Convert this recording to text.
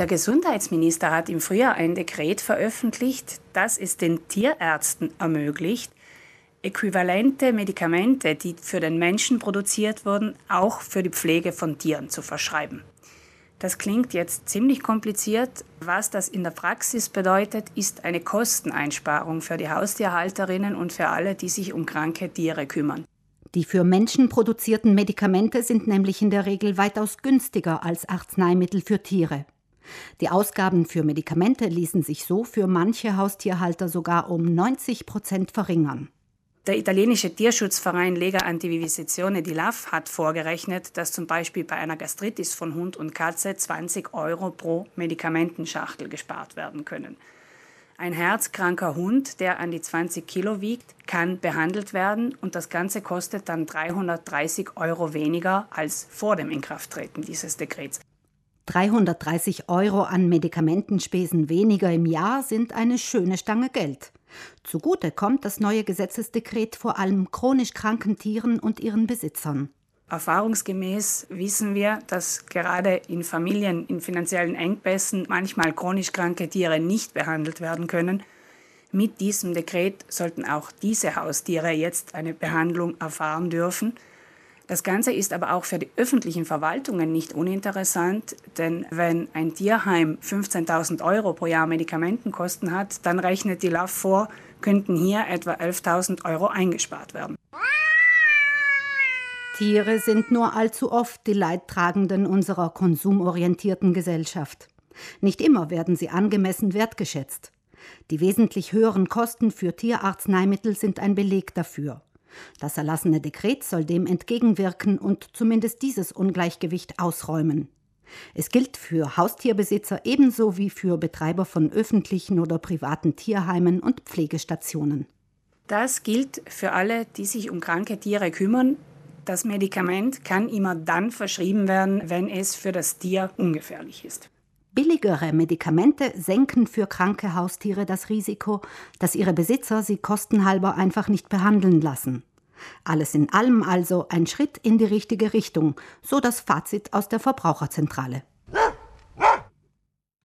Der Gesundheitsminister hat im Frühjahr ein Dekret veröffentlicht, das es den Tierärzten ermöglicht, äquivalente Medikamente, die für den Menschen produziert wurden, auch für die Pflege von Tieren zu verschreiben. Das klingt jetzt ziemlich kompliziert. Was das in der Praxis bedeutet, ist eine Kosteneinsparung für die Haustierhalterinnen und für alle, die sich um kranke Tiere kümmern. Die für Menschen produzierten Medikamente sind nämlich in der Regel weitaus günstiger als Arzneimittel für Tiere. Die Ausgaben für Medikamente ließen sich so für manche Haustierhalter sogar um 90 Prozent verringern. Der italienische Tierschutzverein Lega Antivivisezione di LAF hat vorgerechnet, dass zum Beispiel bei einer Gastritis von Hund und Katze 20 Euro pro Medikamentenschachtel gespart werden können. Ein herzkranker Hund, der an die 20 Kilo wiegt, kann behandelt werden und das Ganze kostet dann 330 Euro weniger als vor dem Inkrafttreten dieses Dekrets. 330 Euro an Medikamentenspesen weniger im Jahr sind eine schöne Stange Geld. Zugute kommt das neue Gesetzesdekret vor allem chronisch kranken Tieren und ihren Besitzern. Erfahrungsgemäß wissen wir, dass gerade in Familien in finanziellen Engpässen manchmal chronisch kranke Tiere nicht behandelt werden können. Mit diesem Dekret sollten auch diese Haustiere jetzt eine Behandlung erfahren dürfen. Das Ganze ist aber auch für die öffentlichen Verwaltungen nicht uninteressant, denn wenn ein Tierheim 15.000 Euro pro Jahr Medikamentenkosten hat, dann rechnet die LAF vor, könnten hier etwa 11.000 Euro eingespart werden. Tiere sind nur allzu oft die Leidtragenden unserer konsumorientierten Gesellschaft. Nicht immer werden sie angemessen wertgeschätzt. Die wesentlich höheren Kosten für Tierarzneimittel sind ein Beleg dafür. Das erlassene Dekret soll dem entgegenwirken und zumindest dieses Ungleichgewicht ausräumen. Es gilt für Haustierbesitzer ebenso wie für Betreiber von öffentlichen oder privaten Tierheimen und Pflegestationen. Das gilt für alle, die sich um kranke Tiere kümmern. Das Medikament kann immer dann verschrieben werden, wenn es für das Tier ungefährlich ist. Billigere Medikamente senken für kranke Haustiere das Risiko, dass ihre Besitzer sie kostenhalber einfach nicht behandeln lassen. Alles in allem also ein Schritt in die richtige Richtung, so das Fazit aus der Verbraucherzentrale.